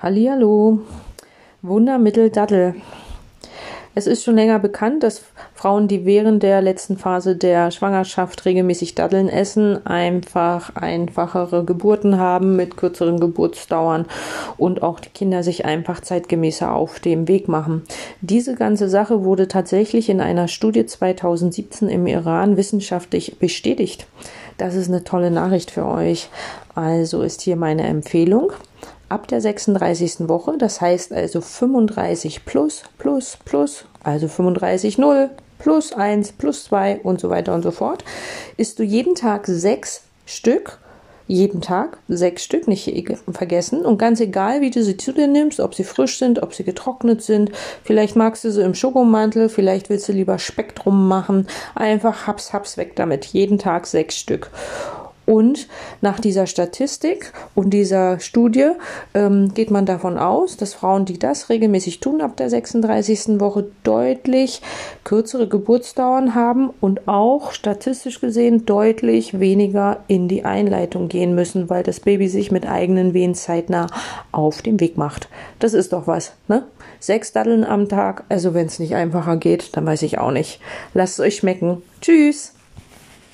Hallihallo, Wundermittel Dattel. Es ist schon länger bekannt, dass Frauen, die während der letzten Phase der Schwangerschaft regelmäßig Datteln essen, einfach einfachere Geburten haben mit kürzeren Geburtsdauern und auch die Kinder sich einfach zeitgemäßer auf dem Weg machen. Diese ganze Sache wurde tatsächlich in einer Studie 2017 im Iran wissenschaftlich bestätigt. Das ist eine tolle Nachricht für euch. Also ist hier meine Empfehlung ab der 36. Woche, das heißt also 35 plus, plus, plus, also 35 0, plus 1, plus 2 und so weiter und so fort, isst du jeden Tag sechs Stück, jeden Tag sechs Stück, nicht vergessen. Und ganz egal, wie du sie zu dir nimmst, ob sie frisch sind, ob sie getrocknet sind, vielleicht magst du sie im Schokomantel, vielleicht willst du lieber Spektrum machen, einfach haps, haps weg damit. Jeden Tag sechs Stück. Und nach dieser Statistik und dieser Studie ähm, geht man davon aus, dass Frauen, die das regelmäßig tun, ab der 36. Woche deutlich kürzere Geburtsdauern haben und auch statistisch gesehen deutlich weniger in die Einleitung gehen müssen, weil das Baby sich mit eigenen Wehen zeitnah auf den Weg macht. Das ist doch was, ne? Sechs Daddeln am Tag, also wenn es nicht einfacher geht, dann weiß ich auch nicht. Lasst es euch schmecken. Tschüss!